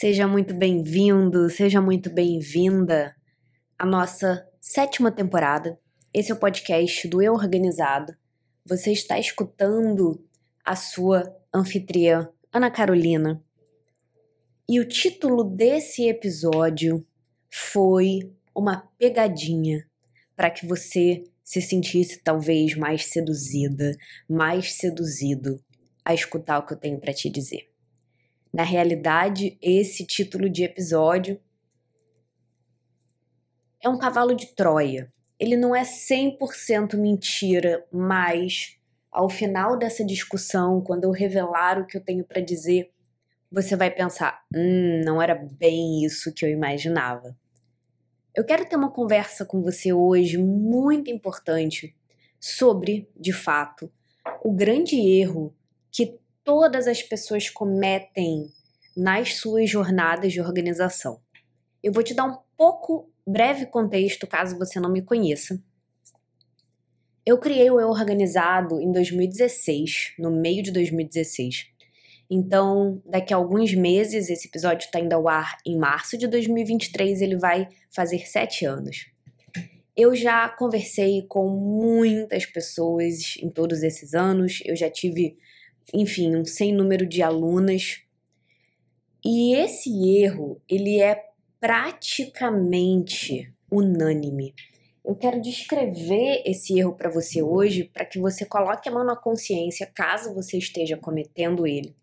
Seja muito bem-vindo, seja muito bem-vinda à nossa sétima temporada. Esse é o podcast do Eu Organizado. Você está escutando a sua anfitriã, Ana Carolina. E o título desse episódio foi uma pegadinha para que você se sentisse talvez mais seduzida, mais seduzido a escutar o que eu tenho para te dizer. Na realidade, esse título de episódio é um cavalo de Troia. Ele não é 100% mentira, mas ao final dessa discussão, quando eu revelar o que eu tenho para dizer, você vai pensar: hum, não era bem isso que eu imaginava. Eu quero ter uma conversa com você hoje muito importante sobre, de fato, o grande erro que todas as pessoas cometem nas suas jornadas de organização. Eu vou te dar um pouco breve contexto caso você não me conheça. Eu criei o Eu Organizado em 2016, no meio de 2016. Então, daqui a alguns meses, esse episódio está indo ao ar em março de 2023, ele vai fazer sete anos. Eu já conversei com muitas pessoas em todos esses anos, eu já tive, enfim, um sem número de alunas. E esse erro, ele é praticamente unânime. Eu quero descrever esse erro para você hoje, para que você coloque a mão na consciência caso você esteja cometendo ele.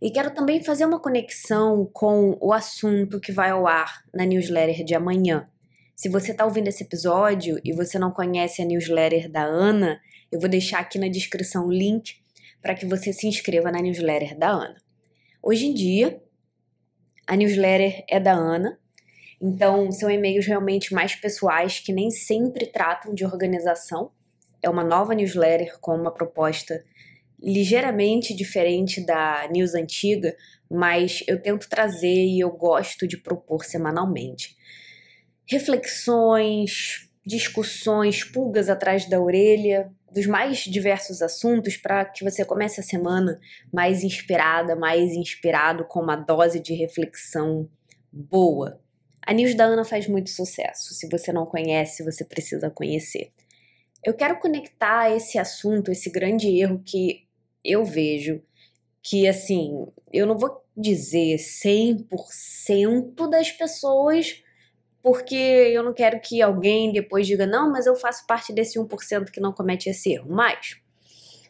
E quero também fazer uma conexão com o assunto que vai ao ar na newsletter de amanhã. Se você está ouvindo esse episódio e você não conhece a newsletter da Ana, eu vou deixar aqui na descrição o link para que você se inscreva na newsletter da Ana. Hoje em dia, a newsletter é da Ana, então são e-mails realmente mais pessoais que nem sempre tratam de organização. É uma nova newsletter com uma proposta ligeiramente diferente da news antiga, mas eu tento trazer e eu gosto de propor semanalmente. Reflexões, discussões, pulgas atrás da orelha, dos mais diversos assuntos para que você comece a semana mais inspirada, mais inspirado com uma dose de reflexão boa. A News da Ana faz muito sucesso. Se você não conhece, você precisa conhecer. Eu quero conectar esse assunto, esse grande erro que eu vejo que, assim, eu não vou dizer 100% das pessoas, porque eu não quero que alguém depois diga, não, mas eu faço parte desse 1% que não comete esse erro. Mas,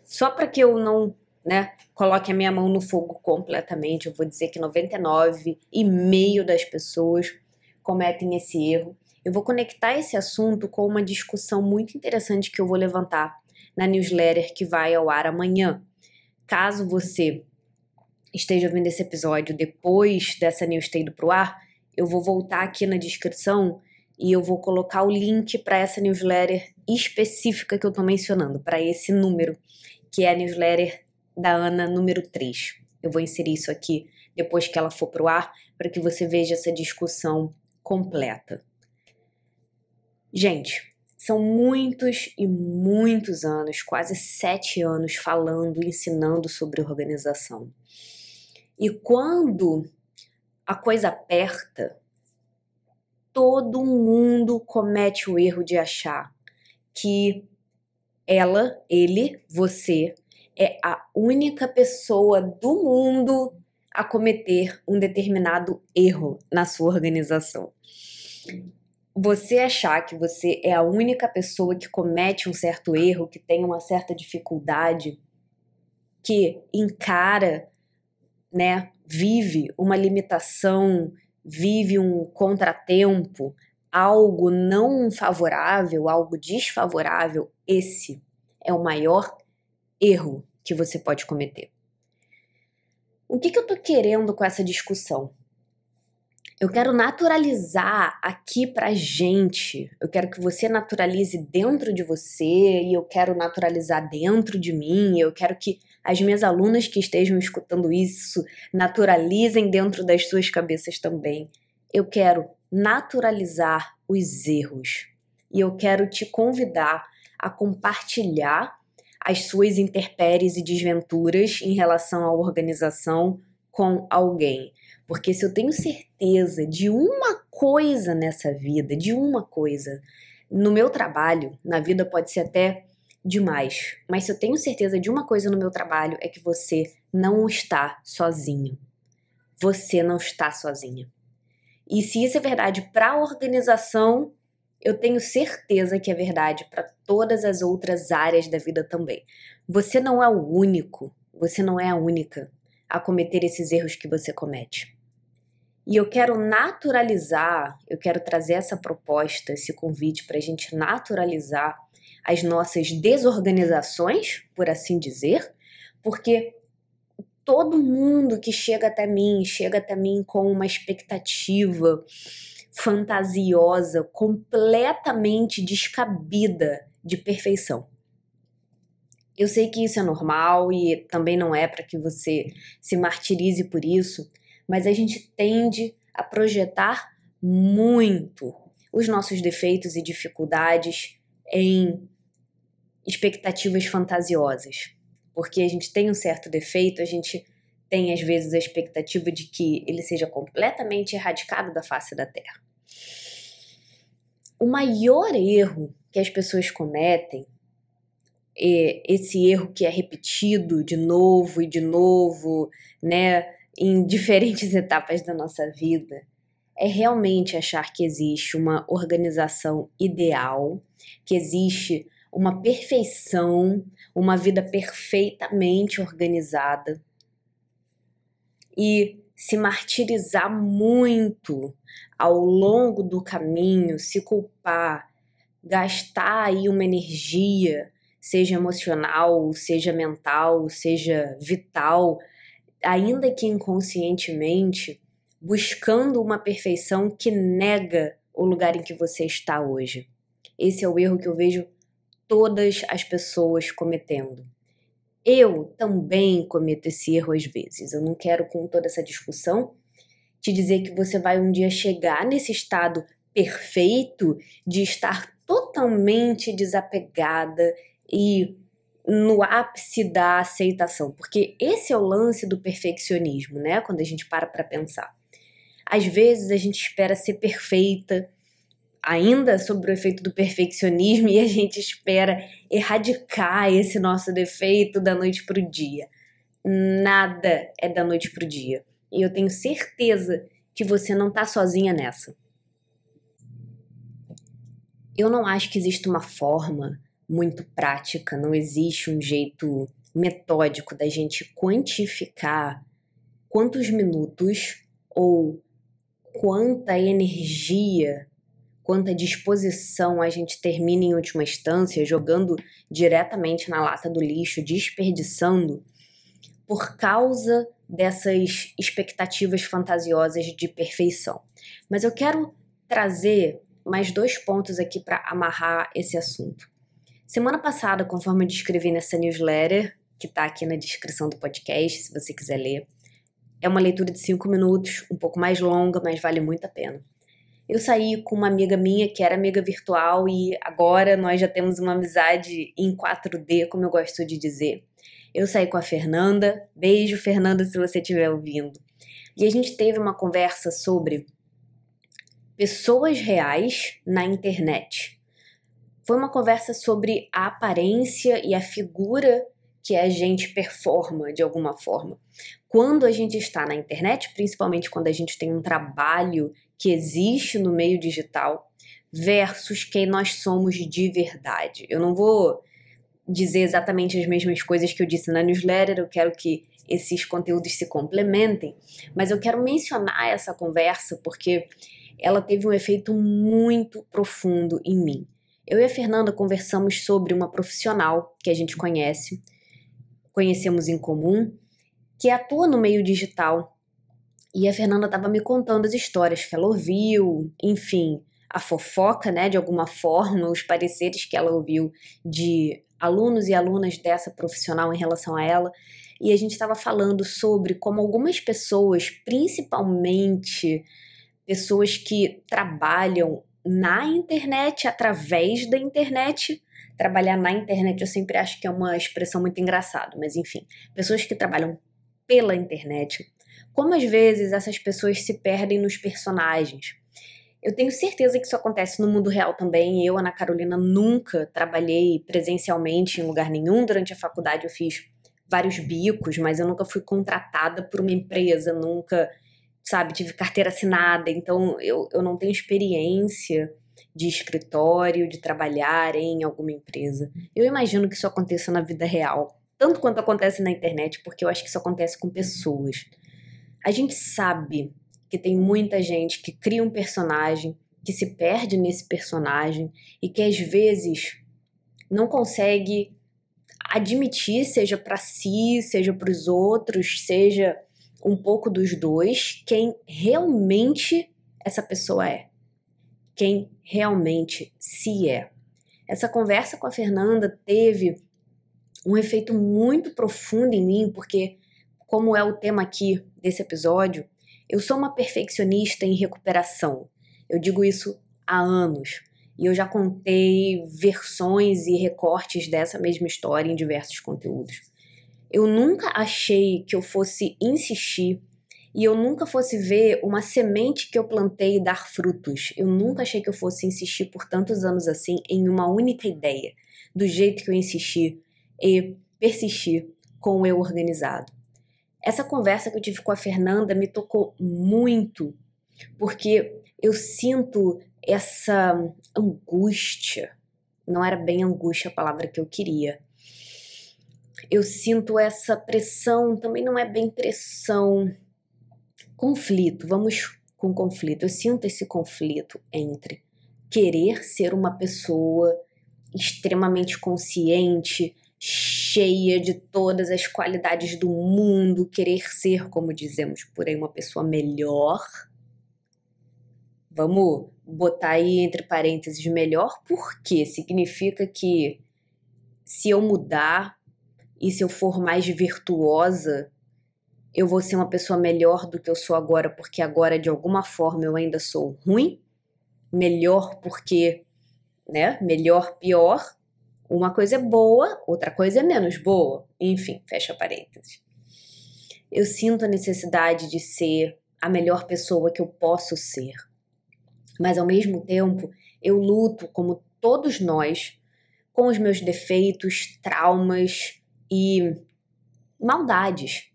só para que eu não né, coloque a minha mão no fogo completamente, eu vou dizer que 99,5% das pessoas cometem esse erro. Eu vou conectar esse assunto com uma discussão muito interessante que eu vou levantar na newsletter que vai ao ar amanhã. Caso você esteja vendo esse episódio depois dessa news ter ido pro ar, eu vou voltar aqui na descrição e eu vou colocar o link para essa newsletter específica que eu estou mencionando, para esse número, que é a newsletter da Ana número 3. Eu vou inserir isso aqui depois que ela for pro ar, para que você veja essa discussão completa. Gente, são muitos e muitos anos, quase sete anos, falando, ensinando sobre organização. E quando a coisa aperta, todo mundo comete o erro de achar que ela, ele, você é a única pessoa do mundo a cometer um determinado erro na sua organização. Você achar que você é a única pessoa que comete um certo erro, que tem uma certa dificuldade, que encara, né, vive uma limitação, vive um contratempo, algo não favorável, algo desfavorável, esse é o maior erro que você pode cometer. O que, que eu tô querendo com essa discussão? Eu quero naturalizar aqui pra gente. Eu quero que você naturalize dentro de você e eu quero naturalizar dentro de mim. Eu quero que as minhas alunas que estejam escutando isso naturalizem dentro das suas cabeças também. Eu quero naturalizar os erros. E eu quero te convidar a compartilhar as suas interpéries e desventuras em relação à organização com alguém. Porque se eu tenho certeza de uma coisa nessa vida, de uma coisa, no meu trabalho, na vida pode ser até demais, mas se eu tenho certeza de uma coisa no meu trabalho é que você não está sozinho. Você não está sozinha. E se isso é verdade para a organização, eu tenho certeza que é verdade para todas as outras áreas da vida também. Você não é o único, você não é a única a cometer esses erros que você comete. E eu quero naturalizar, eu quero trazer essa proposta, esse convite para a gente naturalizar as nossas desorganizações, por assim dizer, porque todo mundo que chega até mim, chega até mim com uma expectativa fantasiosa, completamente descabida de perfeição. Eu sei que isso é normal e também não é para que você se martirize por isso, mas a gente tende a projetar muito os nossos defeitos e dificuldades em expectativas fantasiosas. Porque a gente tem um certo defeito, a gente tem às vezes a expectativa de que ele seja completamente erradicado da face da Terra. O maior erro que as pessoas cometem, é esse erro que é repetido de novo e de novo, né, em diferentes etapas da nossa vida, é realmente achar que existe uma organização ideal, que existe uma perfeição, uma vida perfeitamente organizada e se martirizar muito ao longo do caminho, se culpar, gastar aí uma energia, seja emocional, seja mental, seja vital, ainda que inconscientemente, buscando uma perfeição que nega o lugar em que você está hoje. Esse é o erro que eu vejo todas as pessoas cometendo. Eu também cometo esse erro às vezes. Eu não quero, com toda essa discussão, te dizer que você vai um dia chegar nesse estado perfeito de estar totalmente desapegada e no ápice da aceitação, porque esse é o lance do perfeccionismo, né? Quando a gente para para pensar. Às vezes a gente espera ser perfeita, ainda sobre o efeito do perfeccionismo e a gente espera erradicar esse nosso defeito da noite para o dia. Nada é da noite para o dia. E eu tenho certeza que você não está sozinha nessa. Eu não acho que exista uma forma muito prática, não existe um jeito metódico da gente quantificar quantos minutos ou quanta energia quanta disposição a gente termina em última instância jogando diretamente na lata do lixo, desperdiçando, por causa dessas expectativas fantasiosas de perfeição. Mas eu quero trazer mais dois pontos aqui para amarrar esse assunto. Semana passada, conforme eu descrevi nessa newsletter, que está aqui na descrição do podcast, se você quiser ler, é uma leitura de cinco minutos, um pouco mais longa, mas vale muito a pena. Eu saí com uma amiga minha que era amiga virtual e agora nós já temos uma amizade em 4D, como eu gosto de dizer. Eu saí com a Fernanda. Beijo, Fernanda, se você estiver ouvindo. E a gente teve uma conversa sobre pessoas reais na internet. Foi uma conversa sobre a aparência e a figura que a gente performa de alguma forma. Quando a gente está na internet, principalmente quando a gente tem um trabalho que existe no meio digital versus quem nós somos de verdade. Eu não vou dizer exatamente as mesmas coisas que eu disse na newsletter, eu quero que esses conteúdos se complementem, mas eu quero mencionar essa conversa porque ela teve um efeito muito profundo em mim. Eu e a Fernanda conversamos sobre uma profissional que a gente conhece, conhecemos em comum, que atua no meio digital e a Fernanda estava me contando as histórias que ela ouviu, enfim, a fofoca, né, de alguma forma, os pareceres que ela ouviu de alunos e alunas dessa profissional em relação a ela. E a gente estava falando sobre como algumas pessoas, principalmente pessoas que trabalham na internet, através da internet, trabalhar na internet eu sempre acho que é uma expressão muito engraçada, mas enfim, pessoas que trabalham pela internet Como às vezes essas pessoas se perdem nos personagens. Eu tenho certeza que isso acontece no mundo real também. Eu, Ana Carolina, nunca trabalhei presencialmente em lugar nenhum. Durante a faculdade eu fiz vários bicos, mas eu nunca fui contratada por uma empresa, nunca, sabe, tive carteira assinada. Então eu, eu não tenho experiência de escritório, de trabalhar em alguma empresa. Eu imagino que isso aconteça na vida real, tanto quanto acontece na internet, porque eu acho que isso acontece com pessoas. A gente sabe que tem muita gente que cria um personagem, que se perde nesse personagem e que às vezes não consegue admitir, seja para si, seja para os outros, seja um pouco dos dois, quem realmente essa pessoa é. Quem realmente se é. Essa conversa com a Fernanda teve um efeito muito profundo em mim, porque, como é o tema aqui desse episódio, eu sou uma perfeccionista em recuperação. Eu digo isso há anos. E eu já contei versões e recortes dessa mesma história em diversos conteúdos. Eu nunca achei que eu fosse insistir e eu nunca fosse ver uma semente que eu plantei dar frutos. Eu nunca achei que eu fosse insistir por tantos anos assim em uma única ideia, do jeito que eu insisti e persistir com o eu organizado. Essa conversa que eu tive com a Fernanda me tocou muito, porque eu sinto essa angústia. Não era bem angústia a palavra que eu queria. Eu sinto essa pressão, também não é bem pressão. Conflito, vamos com conflito. Eu sinto esse conflito entre querer ser uma pessoa extremamente consciente, cheia de todas as qualidades do mundo, querer ser, como dizemos por aí, uma pessoa melhor. Vamos botar aí entre parênteses melhor, porque significa que se eu mudar e se eu for mais virtuosa, eu vou ser uma pessoa melhor do que eu sou agora, porque agora de alguma forma eu ainda sou ruim, melhor porque, né, melhor, pior, uma coisa é boa, outra coisa é menos boa. Enfim, fecha parênteses. Eu sinto a necessidade de ser a melhor pessoa que eu posso ser. Mas ao mesmo tempo, eu luto, como todos nós, com os meus defeitos, traumas e maldades,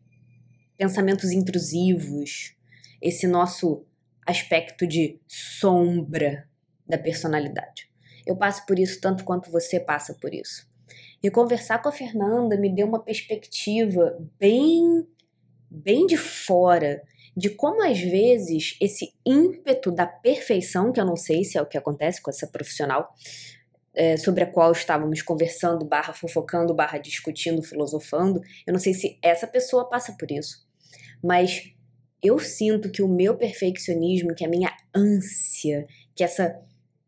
pensamentos intrusivos, esse nosso aspecto de sombra da personalidade. Eu passo por isso tanto quanto você passa por isso. E conversar com a Fernanda me deu uma perspectiva bem, bem de fora de como às vezes esse ímpeto da perfeição, que eu não sei se é o que acontece com essa profissional, é, sobre a qual estávamos conversando, barra fofocando, barra discutindo, filosofando, eu não sei se essa pessoa passa por isso. Mas eu sinto que o meu perfeccionismo, que a minha ânsia, que essa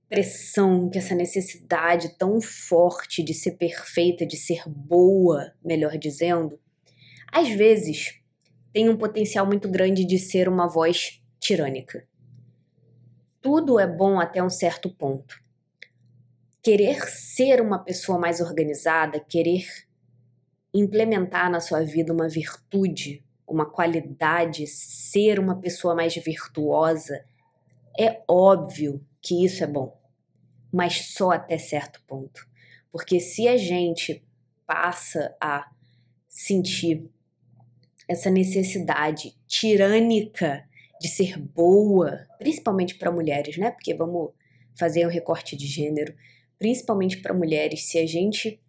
pressão, que essa necessidade tão forte de ser perfeita, de ser boa, melhor dizendo, às vezes tem um potencial muito grande de ser uma voz tirânica. Tudo é bom até um certo ponto. Querer ser uma pessoa mais organizada, querer implementar na sua vida uma virtude, uma qualidade, ser uma pessoa mais virtuosa, é óbvio que isso é bom mas só até certo ponto. Porque se a gente passa a sentir essa necessidade tirânica de ser boa, principalmente para mulheres, né? Porque vamos fazer um recorte de gênero, principalmente para mulheres, se a gente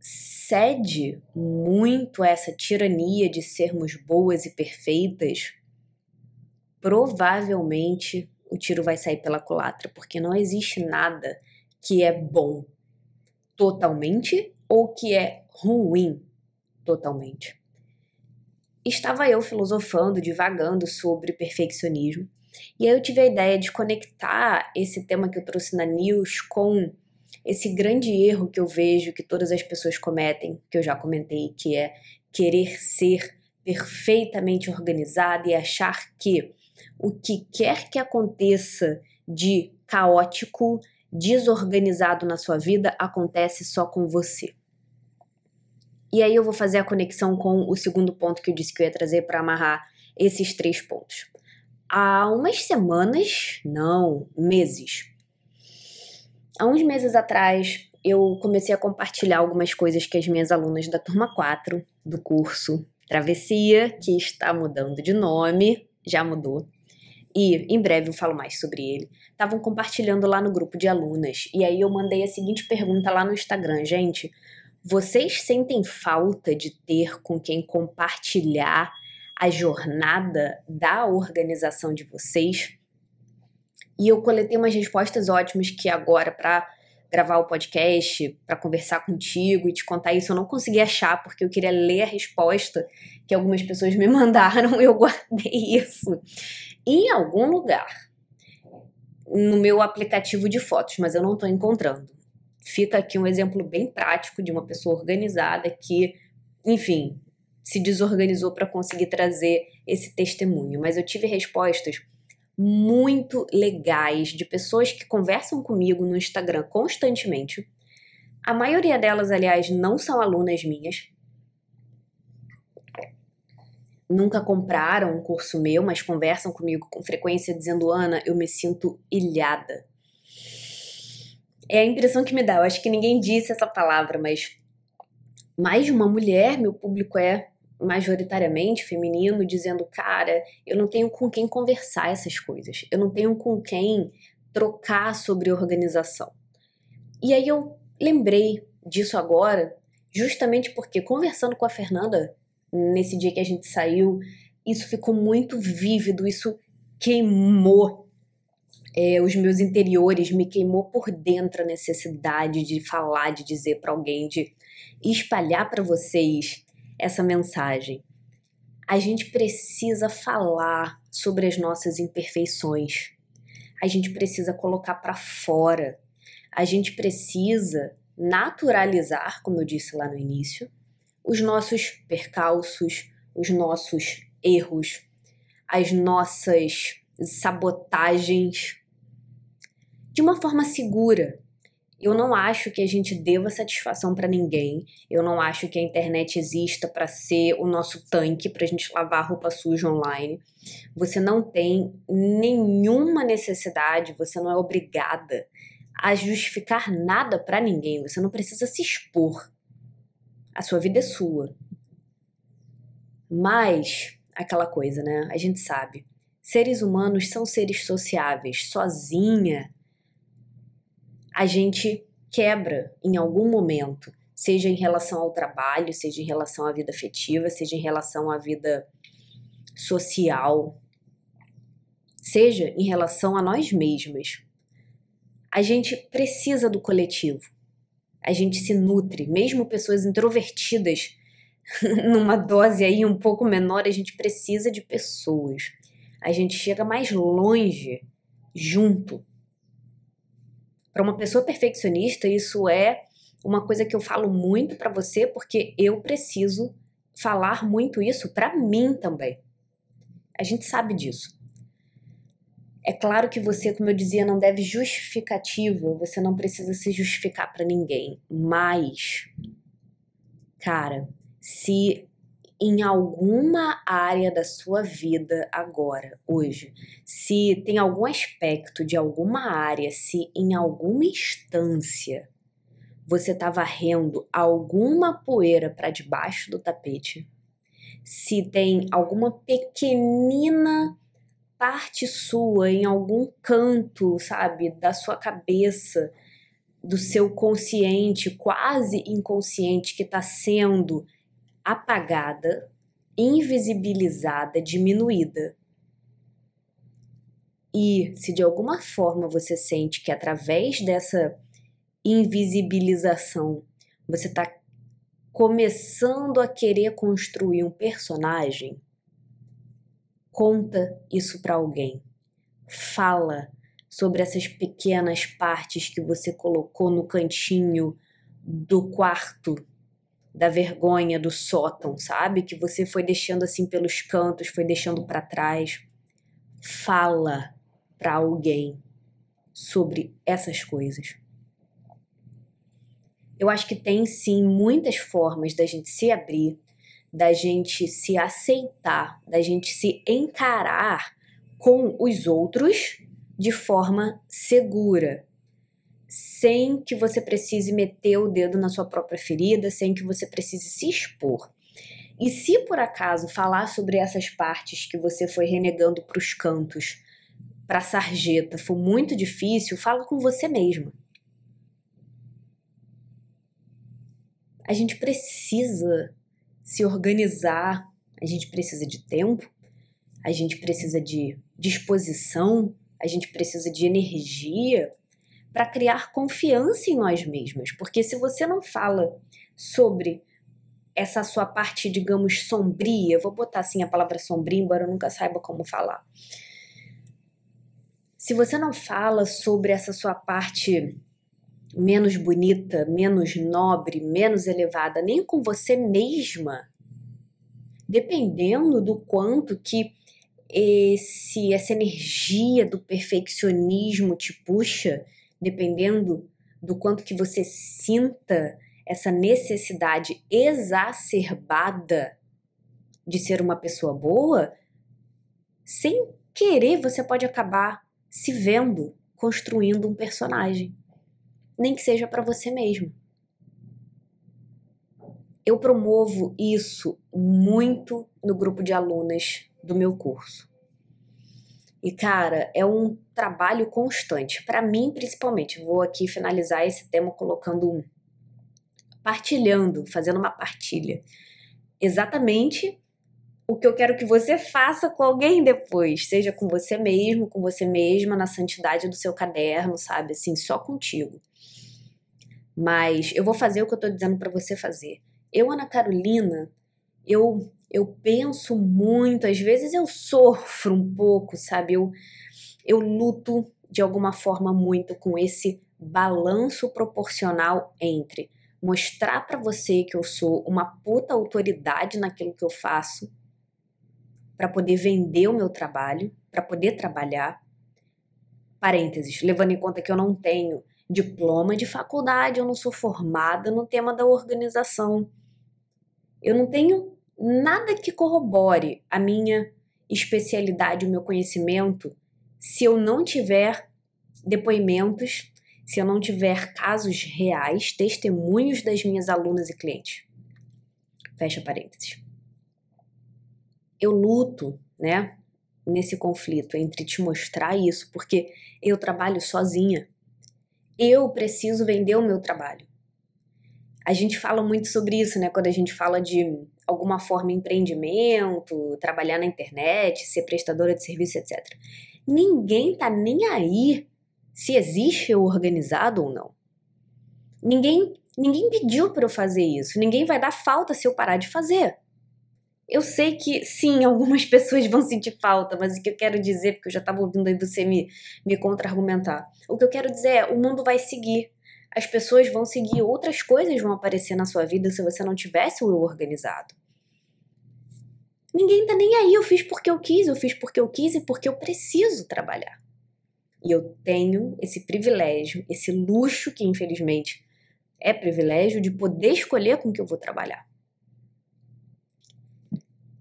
cede muito a essa tirania de sermos boas e perfeitas, provavelmente o tiro vai sair pela culatra, porque não existe nada que é bom totalmente ou que é ruim totalmente. Estava eu filosofando, divagando sobre perfeccionismo, e aí eu tive a ideia de conectar esse tema que eu trouxe na news com esse grande erro que eu vejo que todas as pessoas cometem, que eu já comentei, que é querer ser perfeitamente organizada e achar que o que quer que aconteça de caótico, desorganizado na sua vida acontece só com você. E aí eu vou fazer a conexão com o segundo ponto que eu disse que eu ia trazer para amarrar esses três pontos. Há umas semanas, não, meses. Há uns meses atrás, eu comecei a compartilhar algumas coisas que as minhas alunas da turma 4 do curso Travessia, que está mudando de nome, já mudou, e em breve eu falo mais sobre ele, estavam compartilhando lá no grupo de alunas. E aí eu mandei a seguinte pergunta lá no Instagram, gente. Vocês sentem falta de ter com quem compartilhar a jornada da organização de vocês? E eu coletei umas respostas ótimas que agora, para gravar o podcast, para conversar contigo e te contar isso, eu não consegui achar porque eu queria ler a resposta que algumas pessoas me mandaram. Eu guardei isso em algum lugar no meu aplicativo de fotos, mas eu não estou encontrando. Fica aqui um exemplo bem prático de uma pessoa organizada que, enfim, se desorganizou para conseguir trazer esse testemunho. Mas eu tive respostas muito legais de pessoas que conversam comigo no Instagram constantemente. A maioria delas, aliás, não são alunas minhas, nunca compraram um curso meu, mas conversam comigo com frequência dizendo: Ana, eu me sinto ilhada. É a impressão que me dá. Eu acho que ninguém disse essa palavra, mas mais de uma mulher, meu público é majoritariamente feminino, dizendo: cara, eu não tenho com quem conversar essas coisas, eu não tenho com quem trocar sobre organização. E aí eu lembrei disso agora, justamente porque conversando com a Fernanda, nesse dia que a gente saiu, isso ficou muito vívido, isso queimou é, os meus interiores, me queimou por dentro a necessidade de falar, de dizer para alguém, de espalhar para vocês essa mensagem. A gente precisa falar sobre as nossas imperfeições. A gente precisa colocar para fora. A gente precisa naturalizar, como eu disse lá no início, os nossos percalços, os nossos erros, as nossas sabotagens de uma forma segura. Eu não acho que a gente deva satisfação para ninguém. Eu não acho que a internet exista para ser o nosso tanque para a gente lavar roupa suja online. Você não tem nenhuma necessidade, você não é obrigada a justificar nada para ninguém. Você não precisa se expor. A sua vida é sua. Mas, aquela coisa, né? A gente sabe. Seres humanos são seres sociáveis. Sozinha, a gente quebra em algum momento, seja em relação ao trabalho, seja em relação à vida afetiva, seja em relação à vida social, seja em relação a nós mesmas. A gente precisa do coletivo a gente se nutre, mesmo pessoas introvertidas, numa dose aí um pouco menor, a gente precisa de pessoas. A gente chega mais longe junto. Para uma pessoa perfeccionista, isso é uma coisa que eu falo muito para você, porque eu preciso falar muito isso para mim também. A gente sabe disso. É claro que você, como eu dizia, não deve justificativa, você não precisa se justificar para ninguém, mas cara, se em alguma área da sua vida agora, hoje, se tem algum aspecto de alguma área, se em alguma instância você está varrendo alguma poeira para debaixo do tapete, se tem alguma pequenina parte sua em algum canto, sabe, da sua cabeça, do seu consciente, quase inconsciente, que está sendo apagada, invisibilizada, diminuída. E se de alguma forma você sente que através dessa invisibilização você está começando a querer construir um personagem, Conta isso para alguém. Fala sobre essas pequenas partes que você colocou no cantinho do quarto da vergonha do sótão, sabe? Que você foi deixando assim pelos cantos, foi deixando para trás. Fala para alguém sobre essas coisas. Eu acho que tem sim muitas formas da gente se abrir, da gente se aceitar, da gente se encarar com os outros de forma segura, sem que você precise meter o dedo na sua própria ferida, sem que você precise se expor. E se por acaso falar sobre essas partes que você foi renegando para os cantos, para a sarjeta, for muito difícil, fala com você mesma. A gente precisa se organizar, a gente precisa de tempo, a gente precisa de disposição, a gente precisa de energia para criar confiança em nós mesmas. Porque se você não fala sobre essa sua parte, digamos, sombria, vou botar assim a palavra sombria, embora eu nunca saiba como falar. Se você não fala sobre essa sua parte menos bonita, menos nobre, menos elevada, nem com você mesma, dependendo do quanto que esse essa energia do perfeccionismo te puxa, dependendo do quanto que você sinta essa necessidade exacerbada de ser uma pessoa boa, sem querer você pode acabar se vendo construindo um personagem, nem que seja para você mesmo. Eu promovo isso muito no grupo de alunas do meu curso. E cara, é um trabalho constante, para mim principalmente. Vou aqui finalizar esse tema colocando um partilhando, fazendo uma partilha. Exatamente o que eu quero que você faça com alguém depois, seja com você mesmo, com você mesma, na santidade do seu caderno, sabe? Assim, só contigo. Mas eu vou fazer o que eu tô dizendo para você fazer. Eu, Ana Carolina, eu eu penso muito, às vezes eu sofro um pouco, sabe? Eu eu luto de alguma forma muito com esse balanço proporcional entre mostrar para você que eu sou uma puta autoridade naquilo que eu faço, para poder vender o meu trabalho, para poder trabalhar. Parênteses, levando em conta que eu não tenho diploma de faculdade, eu não sou formada no tema da organização. Eu não tenho nada que corrobore a minha especialidade, o meu conhecimento, se eu não tiver depoimentos se eu não tiver casos reais, testemunhos das minhas alunas e clientes. Fecha parênteses. Eu luto, né, nesse conflito entre te mostrar isso, porque eu trabalho sozinha. Eu preciso vender o meu trabalho. A gente fala muito sobre isso, né, quando a gente fala de alguma forma empreendimento, trabalhar na internet, ser prestadora de serviço, etc. Ninguém tá nem aí se existe o organizado ou não. Ninguém, ninguém pediu para eu fazer isso. Ninguém vai dar falta se eu parar de fazer. Eu sei que sim, algumas pessoas vão sentir falta, mas o que eu quero dizer, porque eu já estava ouvindo aí você me, me contra-argumentar. O que eu quero dizer é: o mundo vai seguir. As pessoas vão seguir, outras coisas vão aparecer na sua vida se você não tivesse o eu organizado. Ninguém tá nem aí, eu fiz porque eu quis, eu fiz porque eu quis e porque eu preciso trabalhar. E eu tenho esse privilégio, esse luxo que infelizmente é privilégio de poder escolher com que eu vou trabalhar.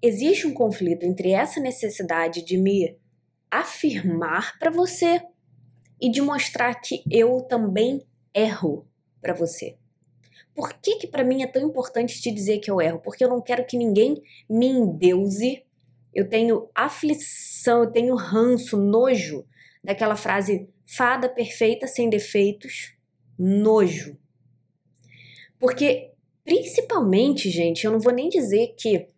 Existe um conflito entre essa necessidade de me afirmar para você e de mostrar que eu também erro para você. Por que que para mim é tão importante te dizer que eu erro? Porque eu não quero que ninguém me endeuse. Eu tenho aflição, eu tenho ranço, nojo daquela frase fada perfeita sem defeitos, nojo. Porque, principalmente, gente, eu não vou nem dizer que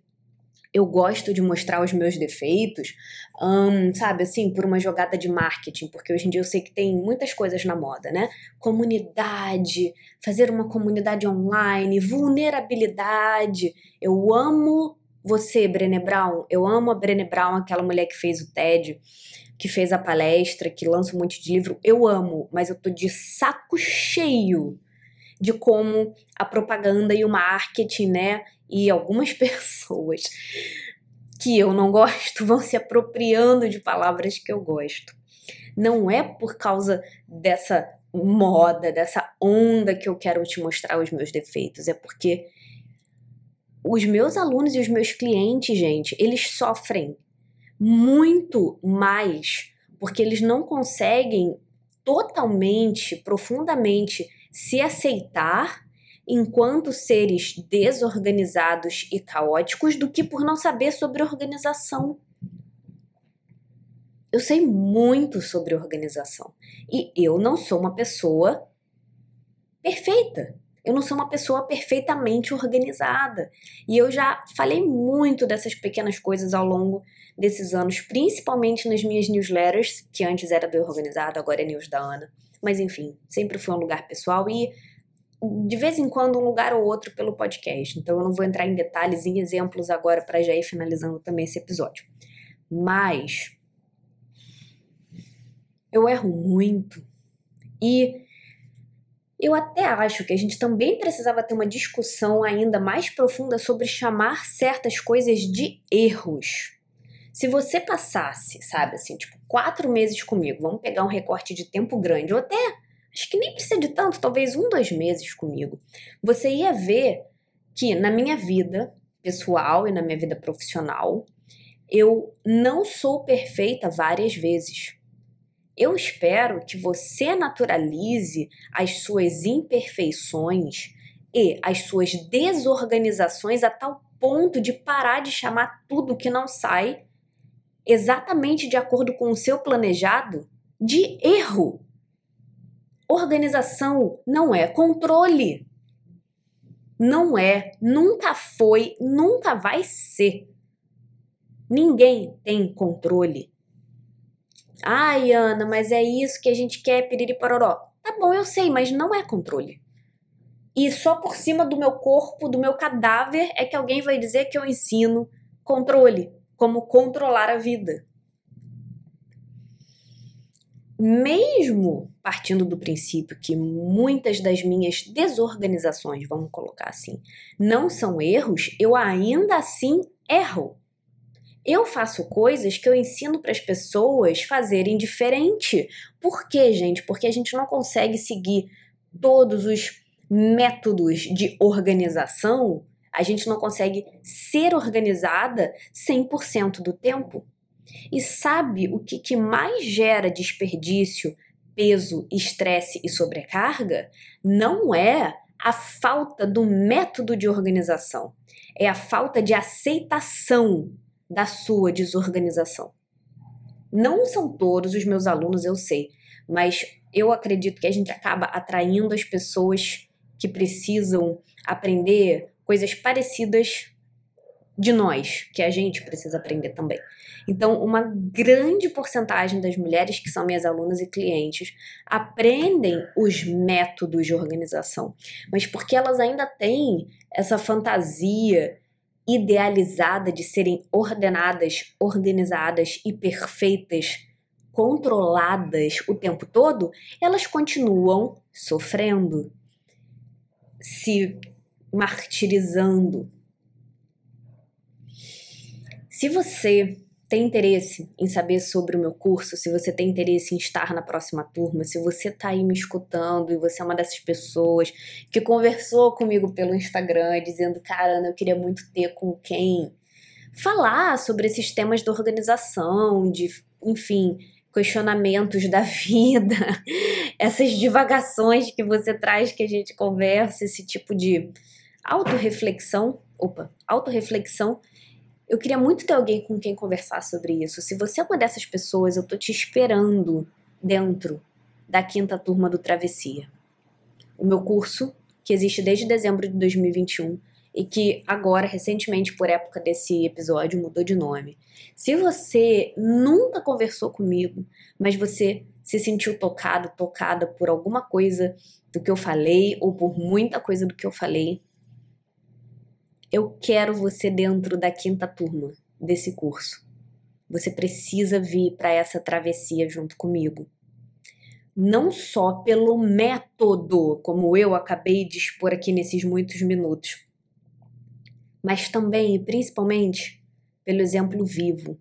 eu gosto de mostrar os meus defeitos, um, sabe, assim, por uma jogada de marketing, porque hoje em dia eu sei que tem muitas coisas na moda, né? Comunidade, fazer uma comunidade online, vulnerabilidade. Eu amo você, Brené Brown. Eu amo a Brené Brown, aquela mulher que fez o TED que fez a palestra, que lança um monte de livro, eu amo, mas eu tô de saco cheio de como a propaganda e o marketing, né, e algumas pessoas que eu não gosto vão se apropriando de palavras que eu gosto. Não é por causa dessa moda, dessa onda que eu quero te mostrar os meus defeitos, é porque os meus alunos e os meus clientes, gente, eles sofrem muito mais porque eles não conseguem totalmente, profundamente se aceitar enquanto seres desorganizados e caóticos do que por não saber sobre organização. Eu sei muito sobre organização e eu não sou uma pessoa perfeita. Eu não sou uma pessoa perfeitamente organizada. E eu já falei muito dessas pequenas coisas ao longo desses anos, principalmente nas minhas newsletters, que antes era do Organizado, agora é News da Ana. Mas enfim, sempre foi um lugar pessoal e de vez em quando um lugar ou outro pelo podcast. Então eu não vou entrar em detalhes, em exemplos agora para já ir finalizando também esse episódio. Mas eu erro muito e eu até acho que a gente também precisava ter uma discussão ainda mais profunda sobre chamar certas coisas de erros. Se você passasse, sabe, assim, tipo, quatro meses comigo, vamos pegar um recorte de tempo grande, ou até acho que nem precisa de tanto, talvez um, dois meses comigo, você ia ver que na minha vida pessoal e na minha vida profissional, eu não sou perfeita várias vezes. Eu espero que você naturalize as suas imperfeições e as suas desorganizações a tal ponto de parar de chamar tudo que não sai exatamente de acordo com o seu planejado de erro. Organização não é controle. Não é, nunca foi, nunca vai ser. Ninguém tem controle. Ai, Ana, mas é isso que a gente quer, piriri pororó. Tá bom, eu sei, mas não é controle. E só por cima do meu corpo, do meu cadáver, é que alguém vai dizer que eu ensino controle, como controlar a vida mesmo partindo do princípio que muitas das minhas desorganizações, vamos colocar assim, não são erros, eu ainda assim erro. Eu faço coisas que eu ensino para as pessoas fazerem diferente. Por quê, gente? Porque a gente não consegue seguir todos os métodos de organização, a gente não consegue ser organizada 100% do tempo. E sabe o que, que mais gera desperdício, peso, estresse e sobrecarga? Não é a falta do método de organização, é a falta de aceitação da sua desorganização. Não são todos os meus alunos, eu sei, mas eu acredito que a gente acaba atraindo as pessoas que precisam aprender coisas parecidas de nós, que a gente precisa aprender também. Então, uma grande porcentagem das mulheres que são minhas alunas e clientes aprendem os métodos de organização, mas porque elas ainda têm essa fantasia idealizada de serem ordenadas, organizadas e perfeitas, controladas o tempo todo, elas continuam sofrendo, se martirizando, se você tem interesse em saber sobre o meu curso, se você tem interesse em estar na próxima turma, se você está aí me escutando e você é uma dessas pessoas que conversou comigo pelo Instagram dizendo, cara, eu queria muito ter com quem falar sobre esses temas de organização, de, enfim, questionamentos da vida, essas divagações que você traz que a gente conversa, esse tipo de autorreflexão, opa, autorreflexão eu queria muito ter alguém com quem conversar sobre isso. Se você é uma dessas pessoas, eu tô te esperando dentro da quinta turma do Travessia. O meu curso, que existe desde dezembro de 2021 e que agora, recentemente, por época desse episódio, mudou de nome. Se você nunca conversou comigo, mas você se sentiu tocado, tocada por alguma coisa do que eu falei ou por muita coisa do que eu falei, eu quero você dentro da quinta turma desse curso. Você precisa vir para essa travessia junto comigo. Não só pelo método, como eu acabei de expor aqui nesses muitos minutos, mas também e principalmente pelo exemplo vivo,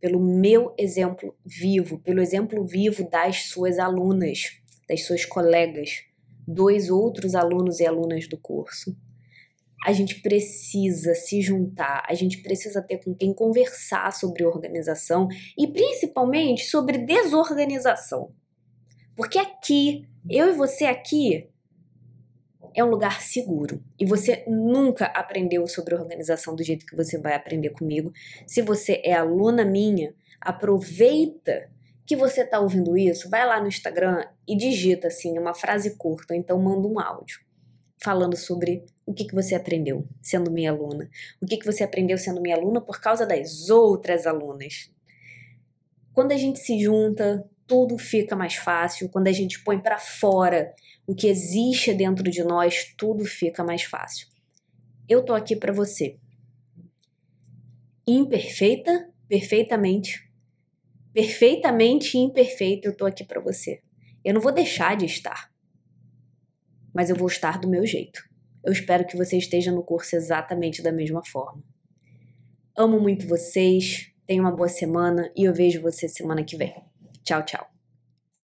pelo meu exemplo vivo, pelo exemplo vivo das suas alunas, das suas colegas, dois outros alunos e alunas do curso a gente precisa se juntar, a gente precisa ter com quem conversar sobre organização e principalmente sobre desorganização. Porque aqui, eu e você aqui, é um lugar seguro. E você nunca aprendeu sobre organização do jeito que você vai aprender comigo. Se você é aluna minha, aproveita que você está ouvindo isso, vai lá no Instagram e digita assim uma frase curta, então manda um áudio falando sobre o que, que você aprendeu sendo minha aluna, o que, que você aprendeu sendo minha aluna por causa das outras alunas. Quando a gente se junta, tudo fica mais fácil. Quando a gente põe para fora o que existe dentro de nós, tudo fica mais fácil. Eu tô aqui para você. Imperfeita, perfeitamente. Perfeitamente imperfeita, eu tô aqui para você. Eu não vou deixar de estar. Mas eu vou estar do meu jeito. Eu espero que você esteja no curso exatamente da mesma forma. Amo muito vocês. Tenha uma boa semana e eu vejo você semana que vem. Tchau, tchau.